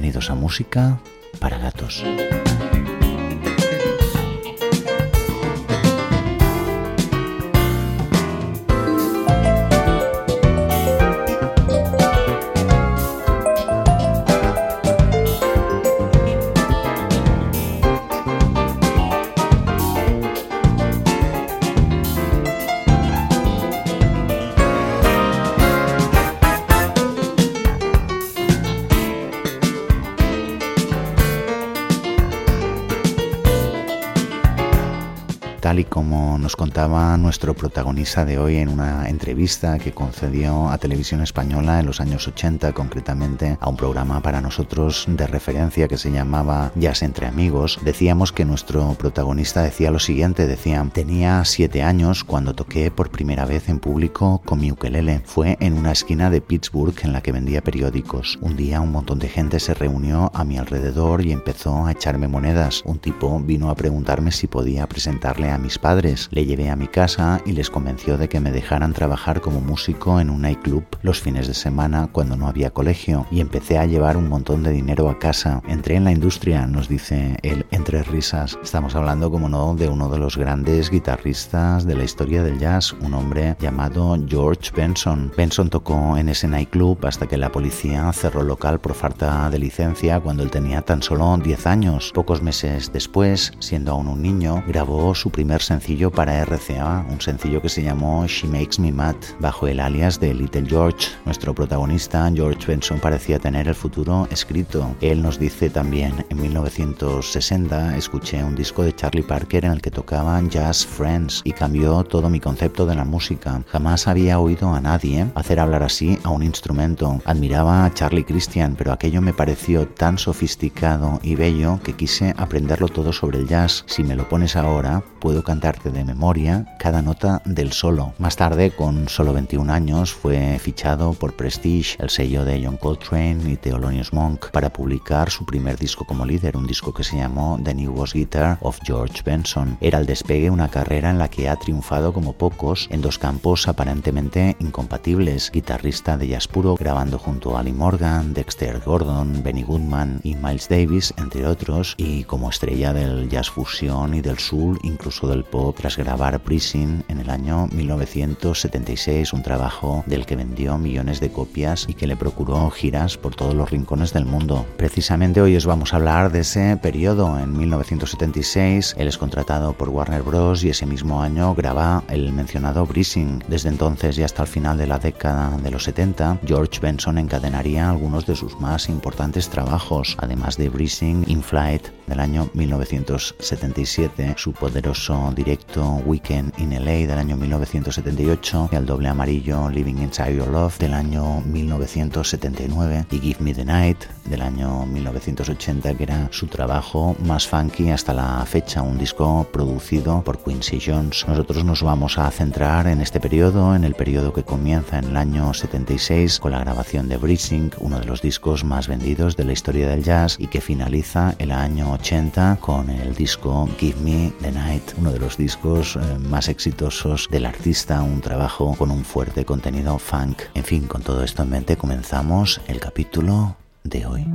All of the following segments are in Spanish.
bienvenidos a Música para Gatos. Contaba nuestro protagonista de hoy en una entrevista que concedió a Televisión Española en los años 80, concretamente a un programa para nosotros de referencia que se llamaba Jazz entre Amigos, decíamos que nuestro protagonista decía lo siguiente, decía, tenía siete años cuando toqué por primera vez en público con mi ukelele. Fue en una esquina de Pittsburgh en la que vendía periódicos. Un día un montón de gente se reunió a mi alrededor y empezó a echarme monedas. Un tipo vino a preguntarme si podía presentarle a mis padres. Le llevé a mi casa y les convenció de que me dejaran trabajar como músico en un nightclub los fines de semana cuando no había colegio y empecé a llevar un montón de dinero a casa. Entré en la industria, nos dice él entre risas. Estamos hablando, como no, de uno de los grandes guitarristas de la historia del jazz, un hombre llamado George Benson. Benson tocó en ese nightclub hasta que la policía cerró el local por falta de licencia cuando él tenía tan solo 10 años. Pocos meses después, siendo aún un niño, grabó su primer sencillo para Un sencillo que se llamó She Makes Me Mad, bajo el alias de Little George. Nuestro protagonista, George Benson, parecía tener el futuro escrito. Él nos dice también, en 1960 escuché un disco de Charlie Parker en el que tocaban Jazz Friends y cambió todo mi concepto de la música. Jamás había oído a nadie hacer hablar así a un instrumento. Admiraba a Charlie Christian, pero aquello me pareció tan sofisticado y bello que quise aprenderlo todo sobre el jazz. Si me lo pones ahora, puedo cantarte de memoria cada nota del solo. Más tarde, con solo 21 años, fue fichado por Prestige, el sello de John Coltrane y Thelonious Monk, para publicar su primer disco como líder, un disco que se llamó The New Was Guitar of George Benson. Era el despegue una carrera en la que ha triunfado como pocos en dos campos aparentemente incompatibles, guitarrista de jazz puro, grabando junto a Ali Morgan, Dexter Gordon, Benny Goodman y Miles Davis, entre otros, y como estrella del jazz fusión y del soul, incluso del pop tras grabar Prison en el año 1976, un trabajo del que vendió millones de copias y que le procuró giras por todos los rincones del mundo. Precisamente hoy os vamos a hablar de ese periodo. En 1976 él es contratado por Warner Bros. y ese mismo año graba el mencionado Breezing. Desde entonces y hasta el final de la década de los 70, George Benson encadenaría algunos de sus más importantes trabajos, además de Breezing In Flight del año 1977, su poderoso directo Weekend in LA del año 1978, el doble amarillo Living Inside Your Love del año 1979 y Give Me the Night del año 1980, que era su trabajo más funky hasta la fecha, un disco producido por Quincy Jones. Nosotros nos vamos a centrar en este periodo, en el periodo que comienza en el año 76 con la grabación de Breezing, uno de los discos más vendidos de la historia del jazz y que finaliza el año 80 con el disco Give Me the Night, uno de los discos eh, más exitosos del artista, un trabajo con un fuerte contenido funk. En fin, con todo esto en mente comenzamos el capítulo de hoy.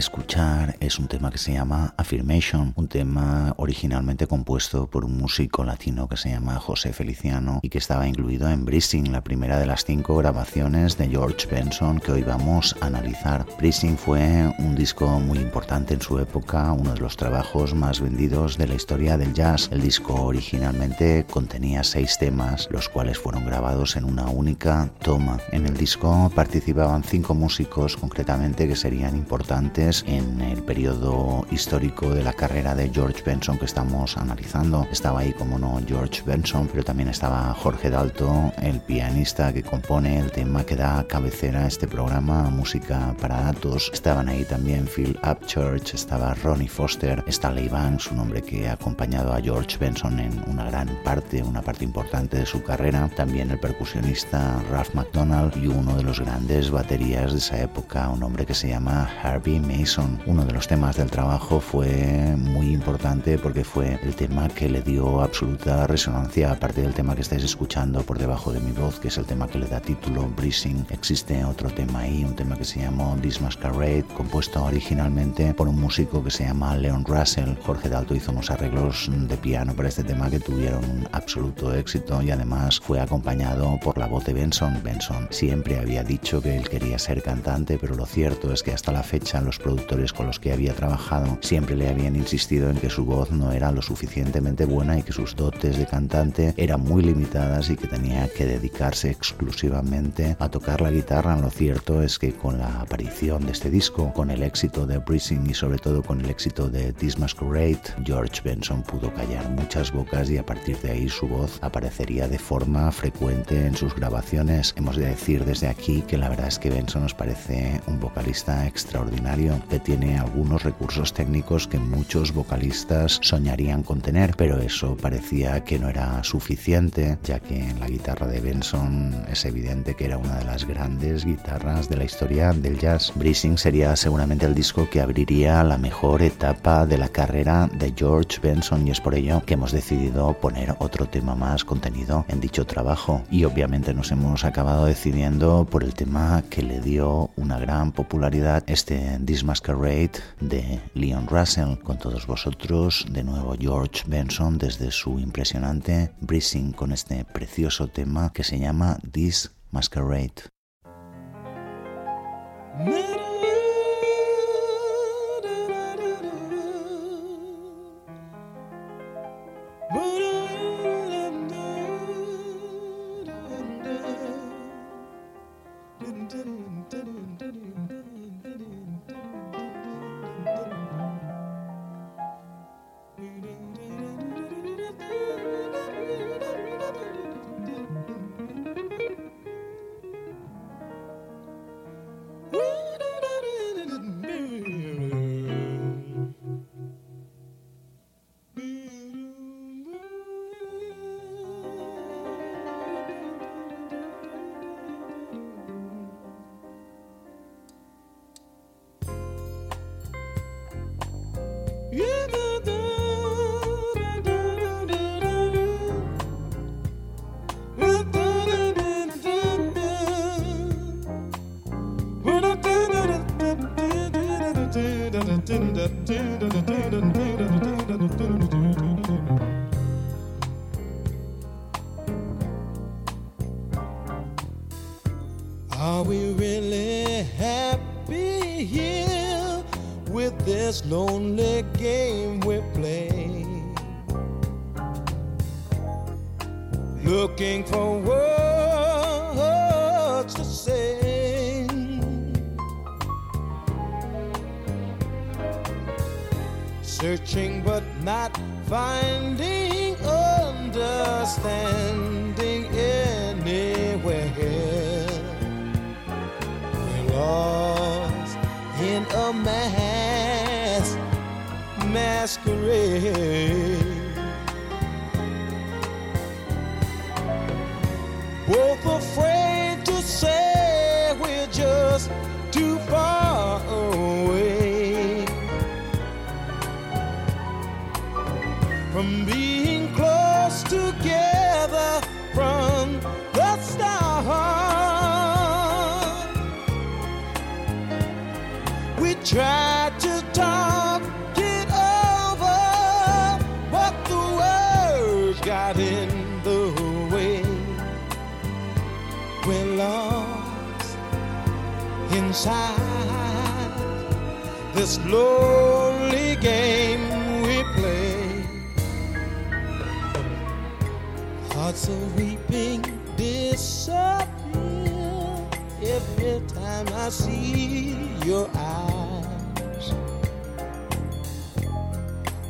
Escuchar es un tema que se llama Affirmation, un tema originalmente compuesto por un músico latino que se llama José Feliciano y que estaba incluido en Breezing, la primera de las cinco grabaciones de George Benson que hoy vamos a analizar. Breezing fue un disco muy importante en su época, uno de los trabajos más vendidos de la historia del jazz. El disco originalmente contenía seis temas, los cuales fueron grabados en una única toma. En el disco participaban cinco músicos, concretamente que serían importantes en el periodo histórico de la carrera de George Benson que estamos analizando. Estaba ahí, como no, George Benson, pero también estaba Jorge Dalto, el pianista que compone el tema que da cabecera a este programa, Música para Datos. Estaban ahí también Phil Upchurch, estaba Ronnie Foster, Stanley Banks, un hombre que ha acompañado a George Benson en una gran parte, una parte importante de su carrera. También el percusionista Ralph McDonald y uno de los grandes baterías de esa época, un hombre que se llama Harvey Mason. Uno de los temas del trabajo fue muy importante porque fue el tema que le dio absoluta resonancia, aparte del tema que estáis escuchando por debajo de mi voz, que es el tema que le da título Breezing. Existe otro tema ahí, un tema que se llamó This Masquerade, compuesto originalmente por un músico que se llama Leon Russell. Jorge Dalto hizo unos arreglos de piano para este tema que tuvieron un absoluto éxito y además fue acompañado por la voz de Benson. Benson siempre había dicho que él quería ser cantante, pero lo cierto es que hasta la fecha los productores con los que había trabajado siempre le habían insistido en que su voz no era lo suficientemente buena y que sus dotes de cantante eran muy limitadas y que tenía que dedicarse exclusivamente a tocar la guitarra. Lo cierto es que con la aparición de este disco, con el éxito de Breezing y sobre todo con el éxito de This Masquerade, George Benson pudo callar muchas bocas y a partir de ahí su voz aparecería de forma frecuente en sus grabaciones. Hemos de decir desde aquí que la verdad es que Benson nos parece un vocalista extraordinario que tiene algunos recursos técnicos que muchos vocalistas soñarían con tener, pero eso parecía que no era suficiente, ya que en la guitarra de Benson es evidente que era una de las grandes guitarras de la historia del jazz. Breezing sería seguramente el disco que abriría la mejor etapa de la carrera de George Benson y es por ello que hemos decidido poner otro tema más contenido en dicho trabajo y obviamente nos hemos acabado decidiendo por el tema que le dio una gran popularidad este Masquerade de Leon Russell con todos vosotros de nuevo George Benson desde su impresionante Breezing con este precioso tema que se llama This Masquerade. Looking for words to say. Searching but not finding understanding anywhere We're lost in a mass masquerade. this lonely game we play. Hearts of weeping disappear every time I see your eyes.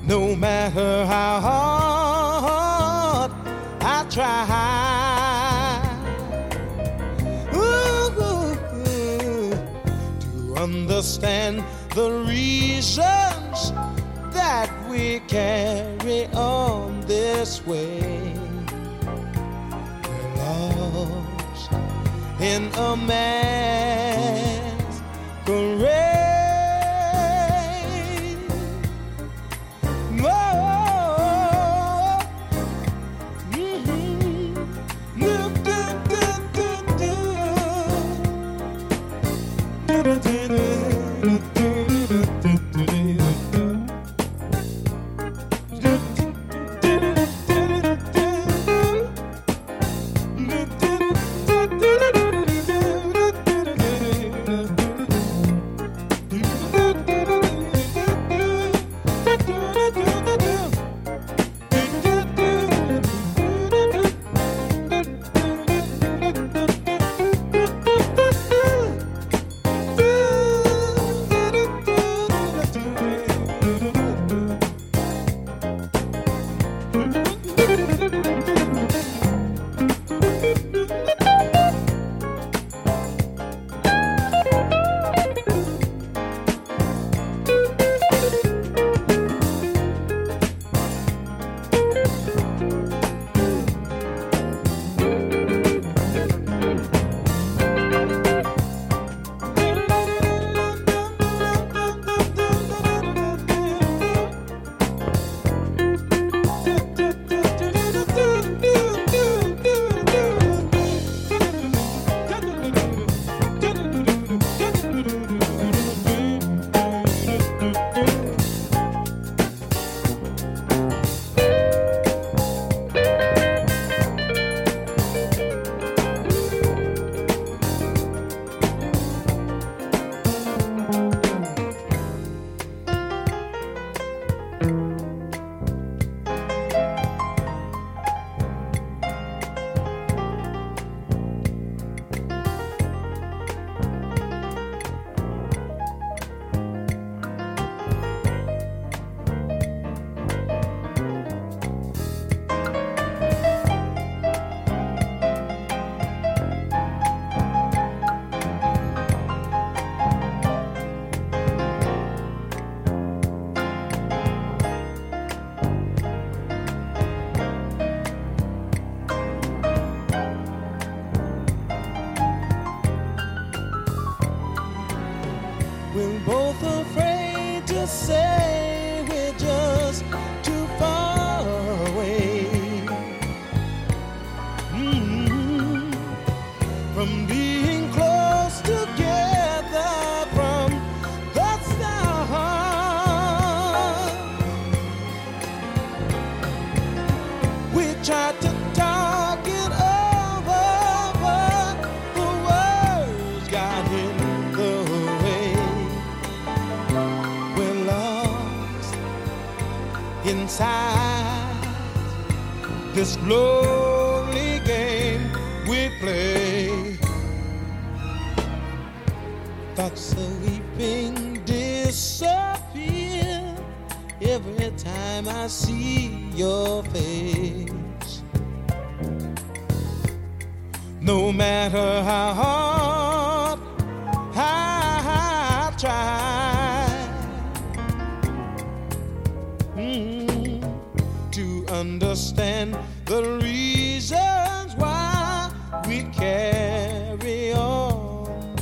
No matter how hard I try. understand the reasons that we carry on this way. We're lost in a man.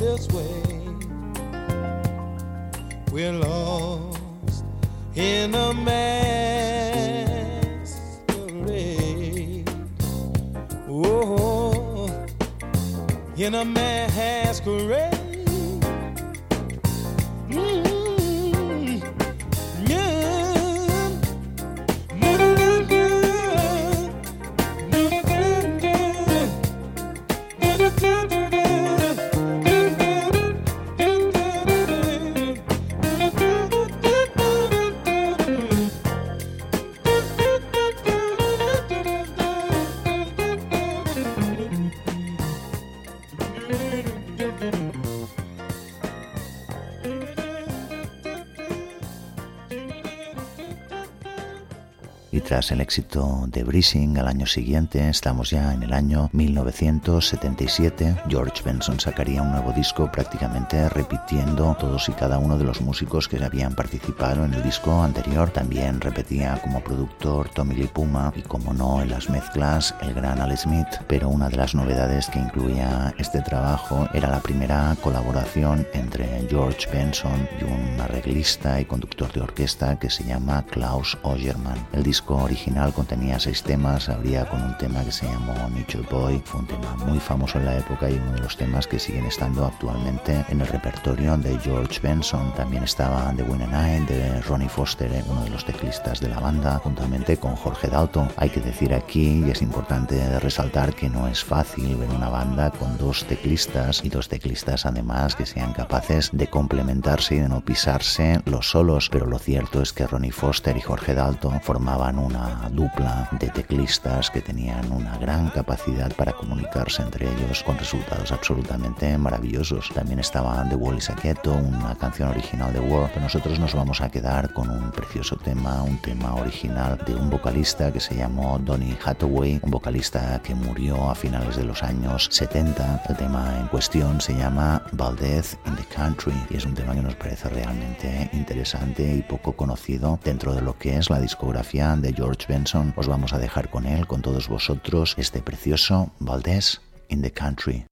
this way. We're lost in a masquerade. Oh, in a masquerade. Tras el éxito de Breezing al año siguiente, estamos ya en el año 1977, George Benson sacaría un nuevo disco prácticamente repitiendo todos y cada uno de los músicos que habían participado en el disco anterior. También repetía como productor Tommy Lee Puma y como no en las mezclas el gran Al Smith, pero una de las novedades que incluía este trabajo era la primera colaboración entre George Benson y un arreglista y conductor de orquesta que se llama Klaus Ogerman. El disco original contenía seis temas, abría con un tema que se llamó Nature Boy, fue un tema muy famoso en la época y uno de los temas que siguen estando actualmente en el repertorio de George Benson. También estaba The Winner Night de Ronnie Foster, uno de los teclistas de la banda, juntamente con Jorge Dalton. Hay que decir aquí, y es importante resaltar, que no es fácil ver una banda con dos teclistas y dos teclistas además que sean capaces de complementarse y de no pisarse los solos, pero lo cierto es que Ronnie Foster y Jorge Dalton formaban una dupla de teclistas que tenían una gran capacidad para comunicarse entre ellos con resultados absolutamente maravillosos. También estaba The Wall is a una canción original de War, pero nosotros nos vamos a quedar con un precioso tema, un tema original de un vocalista que se llamó Donny Hathaway, un vocalista que murió a finales de los años 70. El tema en cuestión se llama Valdez in the Country y es un tema que nos parece realmente interesante y poco conocido dentro de lo que es la discografía de George Benson. Os vamos a dejar con él, con todos vosotros, este precioso Valdez in the Country.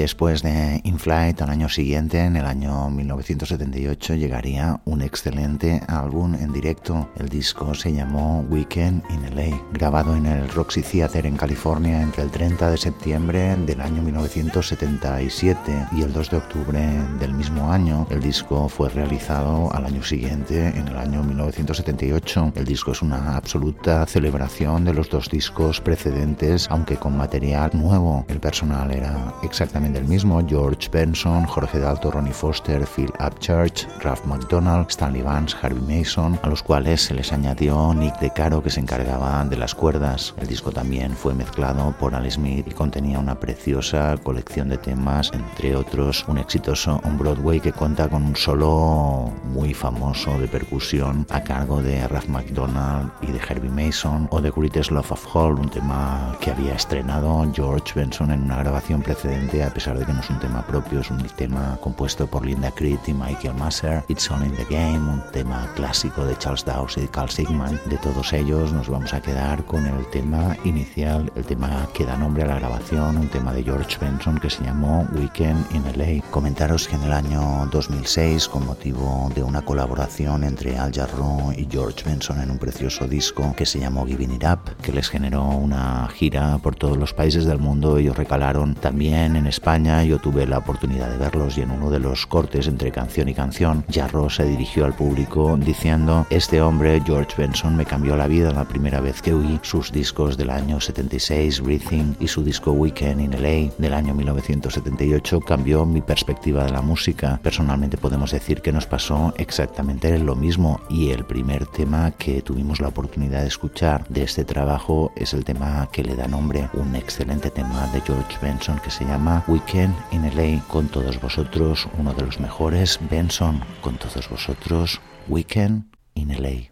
Después de In Flight, al año siguiente, en el año 1978, llegaría excelente álbum en directo. El disco se llamó Weekend in LA, grabado en el Roxy Theater en California entre el 30 de septiembre del año 1977 y el 2 de octubre del mismo año. El disco fue realizado al año siguiente, en el año 1978. El disco es una absoluta celebración de los dos discos precedentes, aunque con material nuevo. El personal era exactamente del mismo, George Benson, Jorge Dalto, Ronnie Foster, Phil Upchurch, Ralph McDonald, Stanley Vance, Harvey Mason, a los cuales se les añadió Nick DeCaro que se encargaba de las cuerdas. El disco también fue mezclado por Al Smith y contenía una preciosa colección de temas, entre otros un exitoso on Broadway que cuenta con un solo muy famoso de percusión a cargo de Ralph McDonald y de Herbie Mason o The Greatest Love of All, un tema que había estrenado George Benson en una grabación precedente a pesar de que no es un tema propio, es un tema compuesto por Linda Creed y Michael Masser. It's All in the Game, un tema clásico de Charles Dawes y Carl Sigman. De todos ellos nos vamos a quedar con el tema inicial, el tema que da nombre a la grabación, un tema de George Benson que se llamó Weekend in LA. Comentaros que en el año 2006, con motivo de una colaboración entre Al Jarreau y George Benson en un precioso disco que se llamó Giving It Up, que les generó una gira por todos los países del mundo, ellos recalaron también en España yo tuve la oportunidad de verlos y en uno de los cortes entre canción y canción, Jarro se dirigió al público diciendo, este hombre, George Benson, me cambió la vida la primera vez que oí sus discos del año 76, Breathing, y su disco Weekend in LA del año 1978 cambió mi perspectiva de la música. Personalmente podemos decir que nos pasó exactamente lo mismo y el primer tema que tuvimos la oportunidad de escuchar de este trabajo es el tema que le da nombre, un excelente tema de George Benson que se llama Weekend in LA con todos vosotros, uno de los mejores, Benson con todos vosotros, Weekend in LA.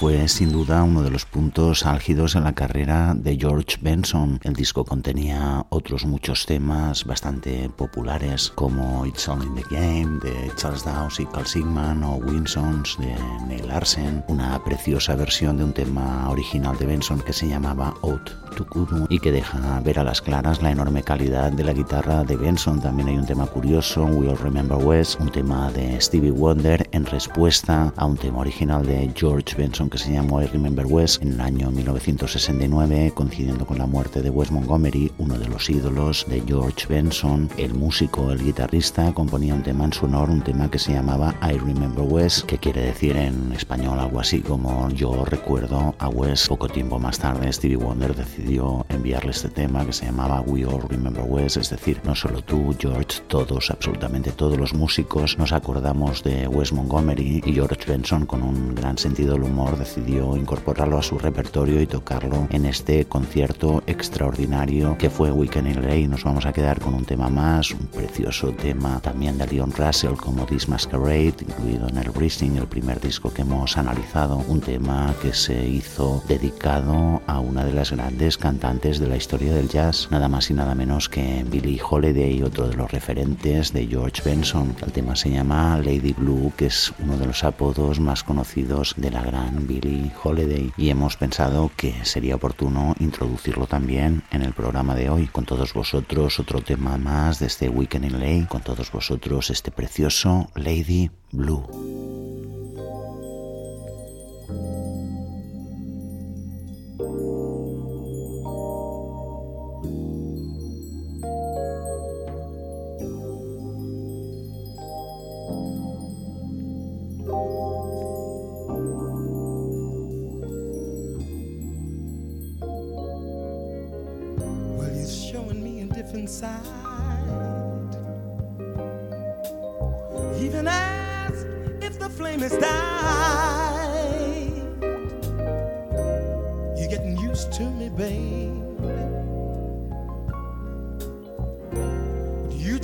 Fue sin duda uno de los puntos álgidos en la carrera de George Benson. El disco contenía otros muchos temas bastante populares como It's All in the Game de Charles Dawes y Carl Sigman o Winsons de Neil Larsen, una preciosa versión de un tema original de Benson que se llamaba Out y que deja ver a las claras la enorme calidad de la guitarra de Benson. También hay un tema curioso, We All Remember West, un tema de Stevie Wonder en respuesta a un tema original de George Benson que se llamó I Remember West en el año 1969, coincidiendo con la muerte de Wes Montgomery, uno de los ídolos de George Benson. El músico, el guitarrista, componía un tema en su honor, un tema que se llamaba I Remember West, que quiere decir en español algo así como Yo recuerdo a Wes. Poco tiempo más tarde, Stevie Wonder decidió enviarle este tema que se llamaba We All Remember West, es decir, no solo tú, George, todos, absolutamente todos los músicos nos acordamos de Wes Montgomery y George Benson con un gran sentido del humor decidió incorporarlo a su repertorio y tocarlo en este concierto extraordinario que fue Weekend in LA. Nos vamos a quedar con un tema más, un precioso tema también de Leon Russell como This Masquerade, incluido en el Breezing, el primer disco que hemos analizado, un tema que se hizo dedicado a una de las grandes cantantes de la historia del jazz, nada más y nada menos que Billie Holiday, otro de los referentes de George Benson. El tema se llama Lady Blue, que es uno de los apodos más conocidos de la gran Billie Holiday y hemos pensado que sería oportuno introducirlo también en el programa de hoy con todos vosotros otro tema más de este Weekend in Lay con todos vosotros este precioso Lady Blue.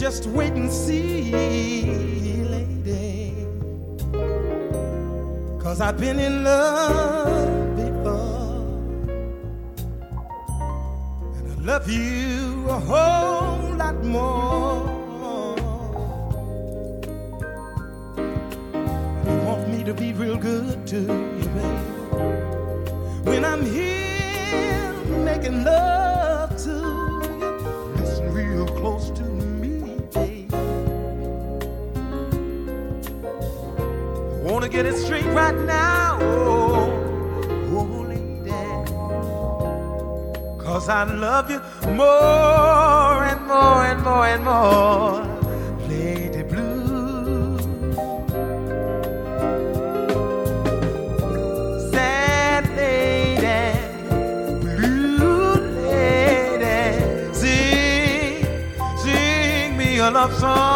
Just wait and see, lady. Cause I've been in love before. And I love you a whole lot more. You want me to be real good to you, babe. When I'm here making love Wanna get it straight right now, oh lady. Cause I love you more and more and more and more. Lady Blue. Sad lady. Blue lady. Sing, sing me a love song.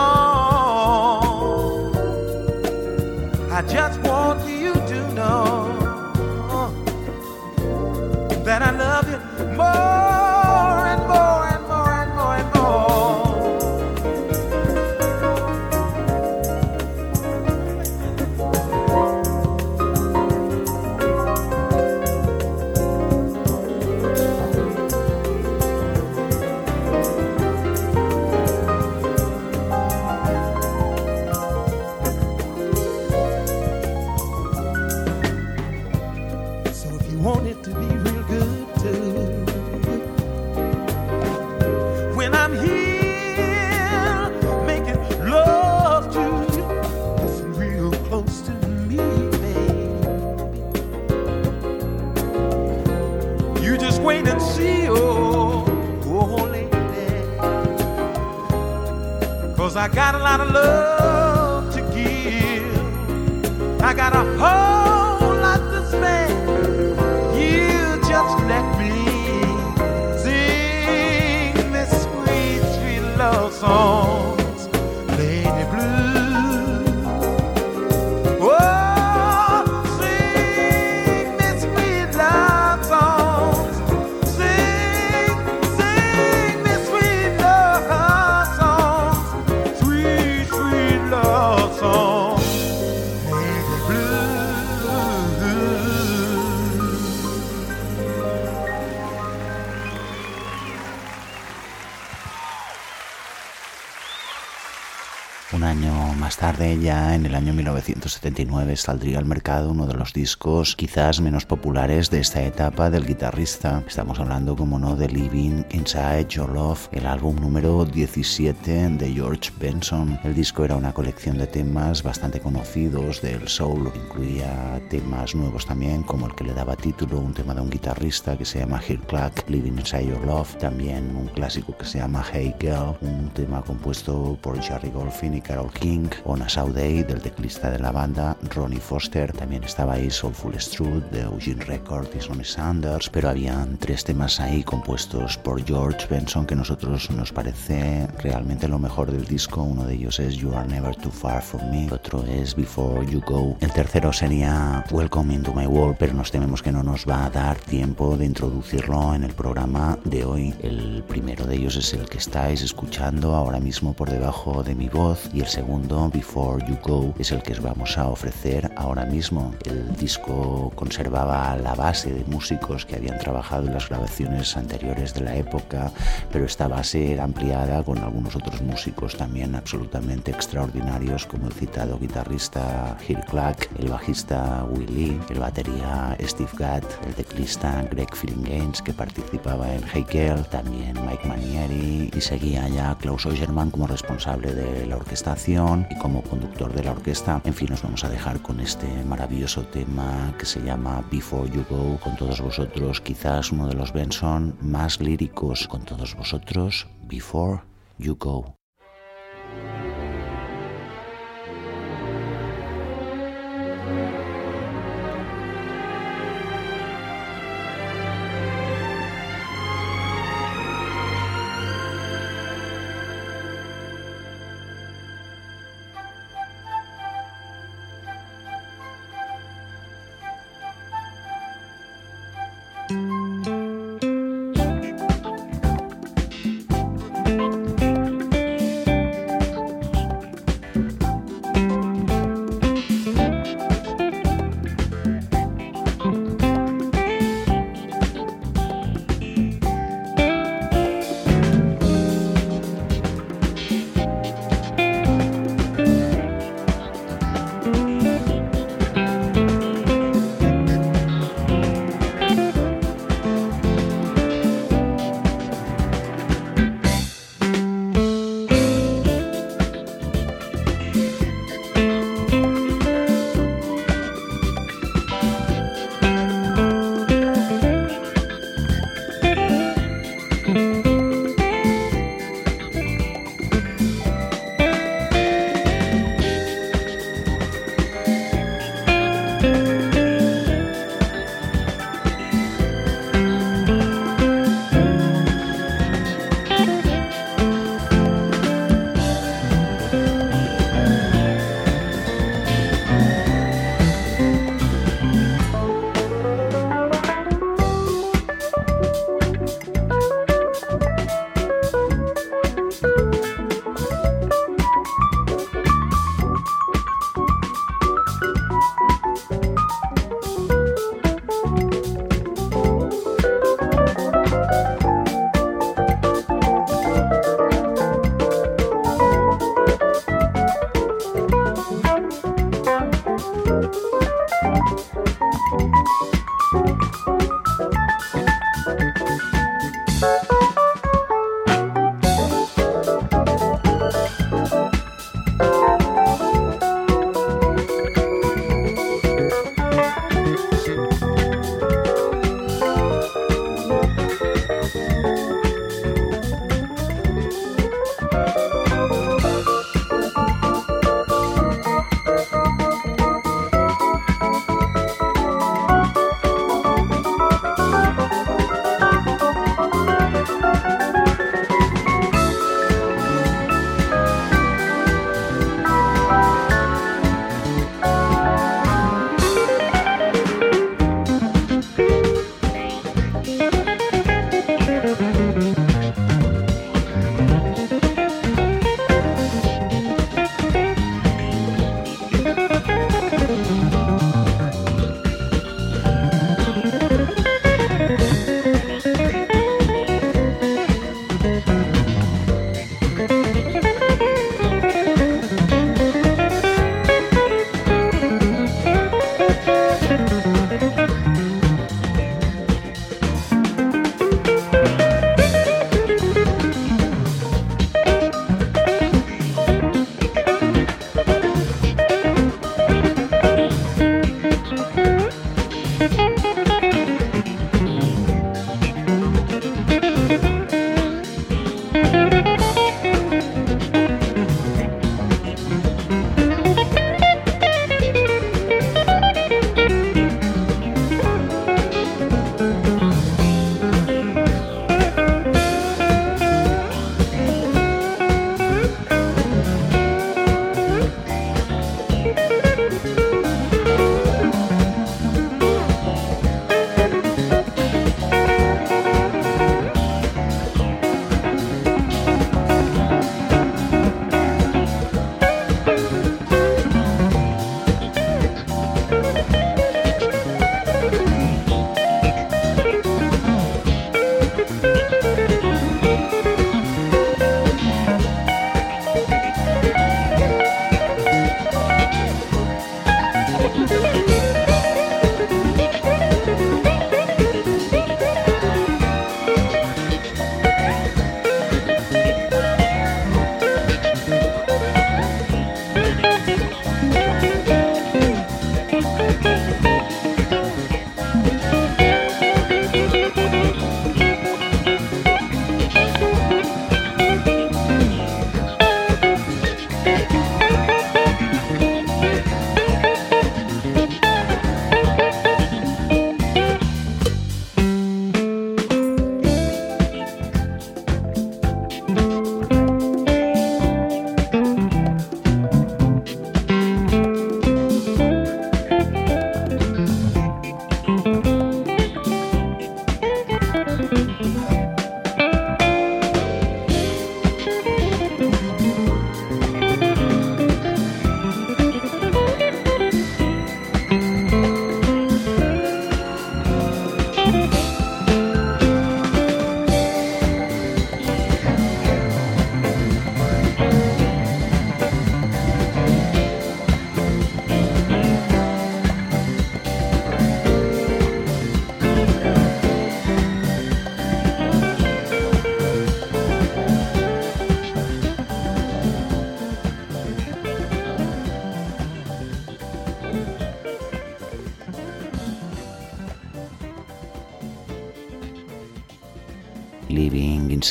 I got a lot of love en el año 1979, saldría al mercado uno de los discos quizás menos populares de esta etapa del guitarrista. Estamos hablando, como no, de Living Inside Your Love, el álbum número 17 de George Benson. El disco era una colección de temas bastante conocidos del soul, incluía temas nuevos también, como el que le daba título, un tema de un guitarrista que se llama Hill Clark, Living Inside Your Love, también un clásico que se llama Hey Girl, un tema compuesto por Jerry Golfin y Carol King, o Nassau Del teclista de la banda Ronnie Foster, también estaba ahí Soulful Struth de Eugene Record y Sonny Sanders, pero habían tres temas ahí compuestos por George Benson que a nosotros nos parece realmente lo mejor del disco. Uno de ellos es You Are Never Too Far From Me, otro es Before You Go. El tercero sería Welcome Into My World, pero nos tememos que no nos va a dar tiempo de introducirlo en el programa de hoy. El primero de ellos es el que estáis escuchando ahora mismo por debajo de mi voz y el segundo, Before You Go, es el que os vamos a ofrecer ahora mismo. El disco conservaba la base de músicos que habían trabajado en las grabaciones anteriores de la época, pero esta base era ampliada con algunos otros músicos también absolutamente extraordinarios como el citado guitarrista Hill Clark, el bajista Willie, el batería Steve Gadd, el teclista Greg Gaines que participaba en Heikel, también Mike Manieri y seguía ya Klaus Ogerman como responsable de la orquestación y como conductor de la orquesta. En fin, nos vamos a dejar con este maravilloso tema que se llama Before You Go con todos vosotros, quizás uno de los Benson más líricos con todos vosotros, Before You Go.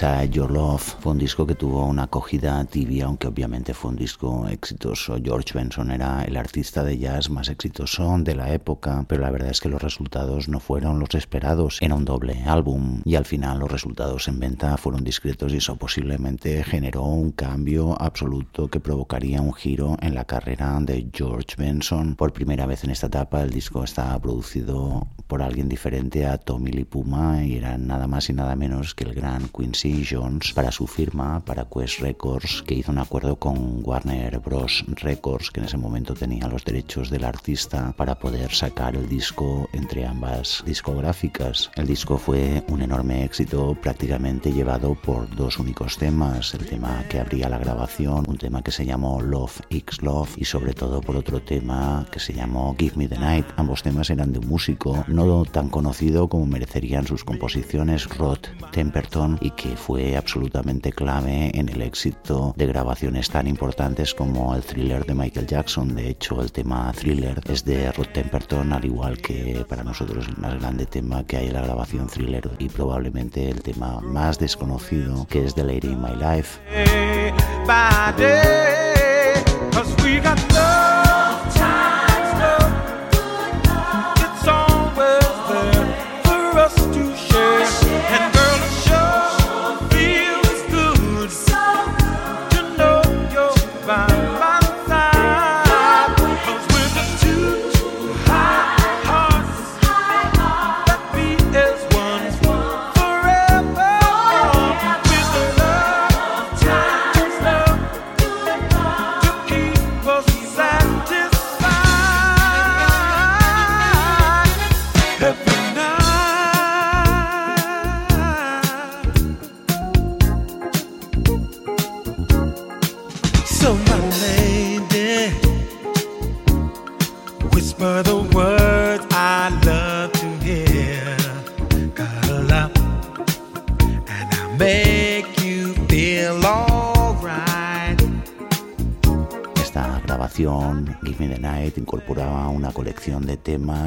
Inside Your Love fue un disco que tuvo una acogida tibia, aunque obviamente fue un disco exitoso. George Benson era el artista de jazz más exitoso de la época, pero la verdad es que los resultados no fueron los esperados. Era un doble álbum y al final los resultados en venta fueron discretos y eso posiblemente generó un cambio absoluto que provocaría un giro en la carrera de George Benson. Por primera vez en esta etapa el disco está producido por alguien diferente a Tommy Lee Puma y era nada más y nada menos que el gran Quincy Jones para su firma, para Quest Records, que hizo un acuerdo con Warner Bros. Records, que en ese momento tenía los derechos del artista, para poder sacar el disco entre ambas discográficas. El disco fue un enorme éxito, prácticamente llevado por dos únicos temas, el tema que abría la grabación, un tema que se llamó Love X Love y sobre todo por otro tema que se llamó Give Me the Night. Ambos temas eran de un músico no tan conocido como merecerían sus composiciones, Rod Temperton, y que fue absolutamente clave en el éxito de grabaciones tan importantes como el thriller de Michael Jackson. De hecho, el tema thriller es de Rod Temperton, al igual que para nosotros el más grande tema que hay en la grabación thriller y probablemente el tema más desconocido que es The Lady in My Life. Give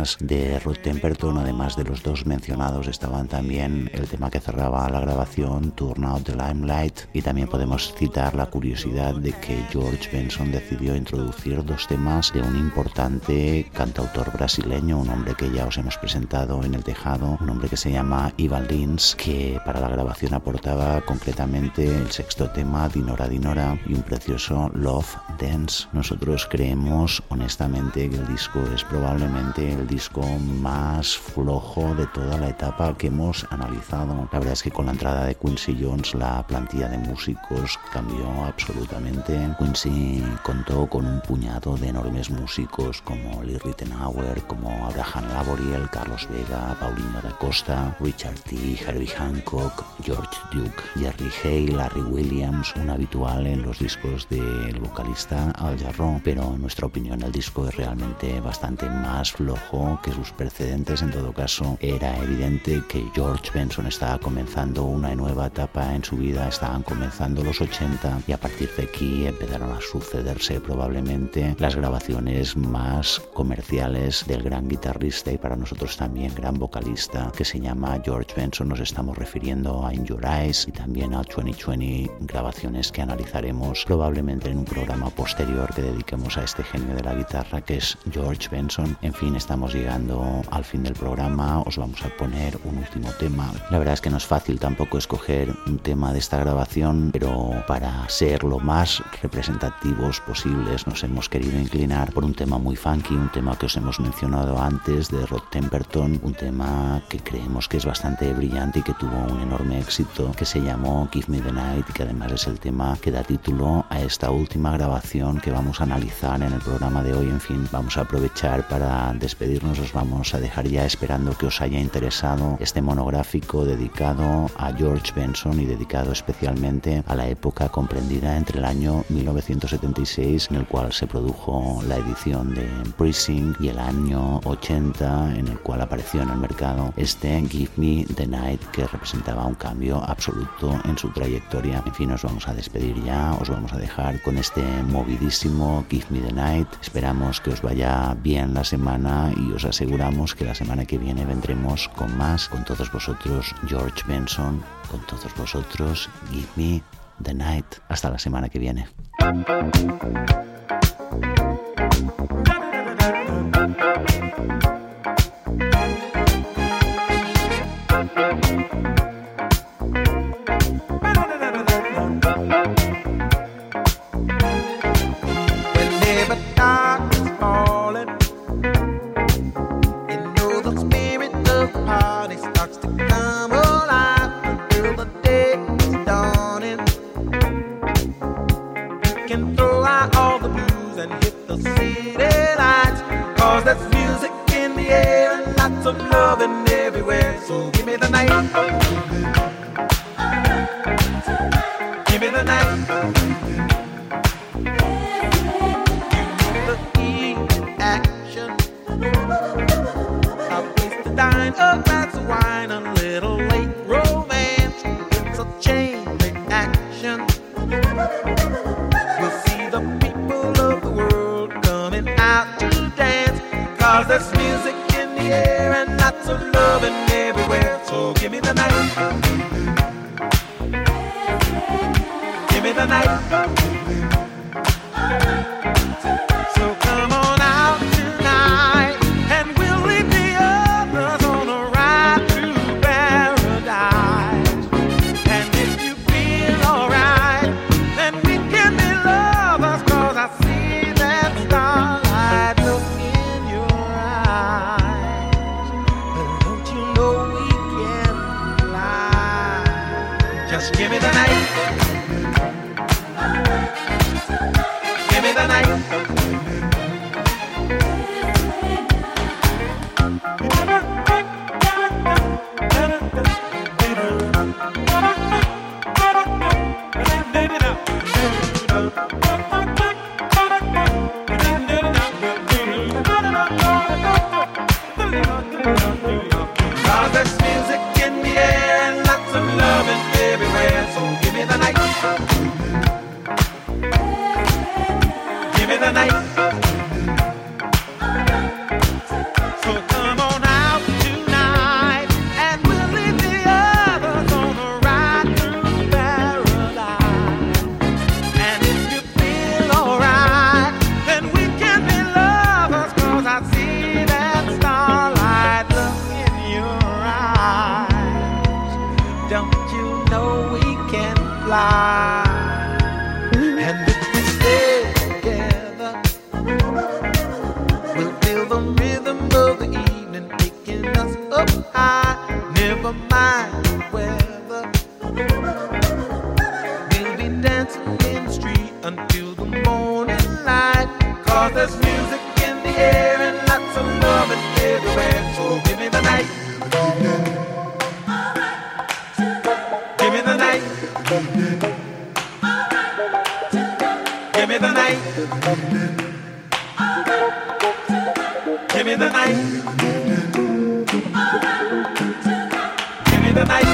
temas de Rod Temperton, además de los dos mencionados estaban también el tema que cerraba la grabación, Turn Out the Limelight, y también podemos citar la curiosidad de que George Benson decidió introducir dos temas de un importante cantautor brasileño, un hombre que ya os hemos presentado en el tejado, un hombre que se llama Ivan Lins, que para la grabación aportaba concretamente el sexto tema, Dinora Dinora, y un precioso Love Dance. Nosotros creemos honestamente que el disco es probablemente el disco más flojo de toda la etapa que hemos analizado. La verdad es que con la entrada de Quincy Jones la plantilla de músicos cambió absolutamente. Quincy contó con un puñado de enormes músicos como Lee Rittenauer, como Abraham Laboriel, Carlos Vega, Paulinho da Costa, Richard T., Herbie Hancock, George Duke, Jerry Hay, Larry Williams, un habitual en los discos del vocalista Al Jarreau, pero en nuestra opinión el disco es realmente bastante más flojo que sus precedentes. En todo caso, era evidente que George Benson estaba comenzando una nueva etapa en su vida, estaban comenzando los 80 y a partir de aquí empezaron a sucederse probablemente las grabaciones más comerciales del gran guitarrista y para nosotros también gran vocalista que se llama George Benson. Nos estamos refiriendo a In Your Eyes y también a 2020, grabaciones que analizaremos probablemente en un programa posterior que dediquemos a este genio de la guitarra que es George Benson. En fin, estamos llegando al fin del programa, os vamos a poner un último tema. La verdad es que no es fácil tampoco escoger un tema de esta grabación, pero para ser lo más representativos posibles nos hemos querido inclinar por un tema muy funky, un tema que os hemos mencionado antes de Rod Temperton, un tema que creemos que es bastante brillante y que tuvo un enorme éxito que se llamó Give Me the Night y que además es el tema que da título a esta última grabación que vamos a analizar en el programa de hoy. En fin, vamos a aprovechar para despedirnos, os vamos a dejar ya esperando que os haya interesado este monográfico dedicado a George Benson y dedicado especialmente a la época comprendida entre el año 1976 en el cual se produjo la edición de Precinct y el año 80 en el cual apareció en el mercado este Give Me the Night que representaba un cambio absoluto en su trayectoria. En fin, nos vamos a despedir ya, os vamos a dejar con este movidísimo Give Me the Night. Esperamos que os vaya bien la semana y os aseguramos que la semana que viene vendremos con más, con todos vosotros, George Benson, con todos vosotros, Give Me the Night. Hasta la semana que viene. Give me the night. Give me the night. Give me the night.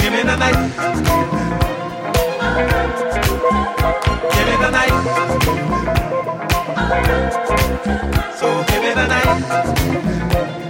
Give me the night. Give me the night. So give me the night.